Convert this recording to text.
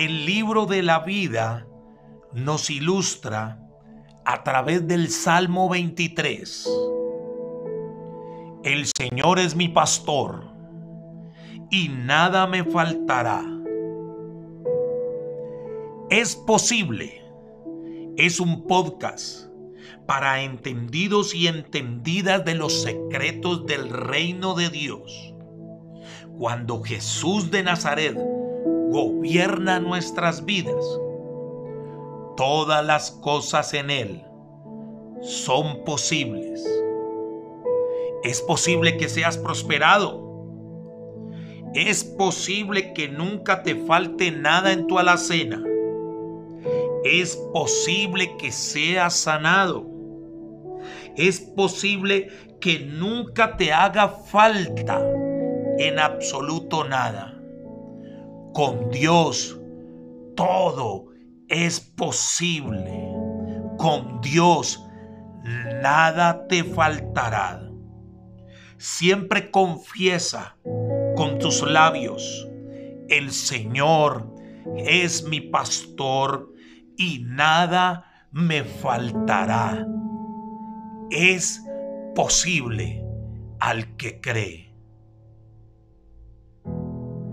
el libro de la vida nos ilustra a través del Salmo 23. El Señor es mi pastor y nada me faltará. Es posible. Es un podcast para entendidos y entendidas de los secretos del reino de Dios. Cuando Jesús de Nazaret gobierna nuestras vidas, todas las cosas en Él son posibles. Es posible que seas prosperado. Es posible que nunca te falte nada en tu alacena. Es posible que seas sanado. Es posible que nunca te haga falta en absoluto nada. Con Dios todo es posible. Con Dios nada te faltará. Siempre confiesa con tus labios, el Señor es mi pastor y nada me faltará. Es posible al que cree.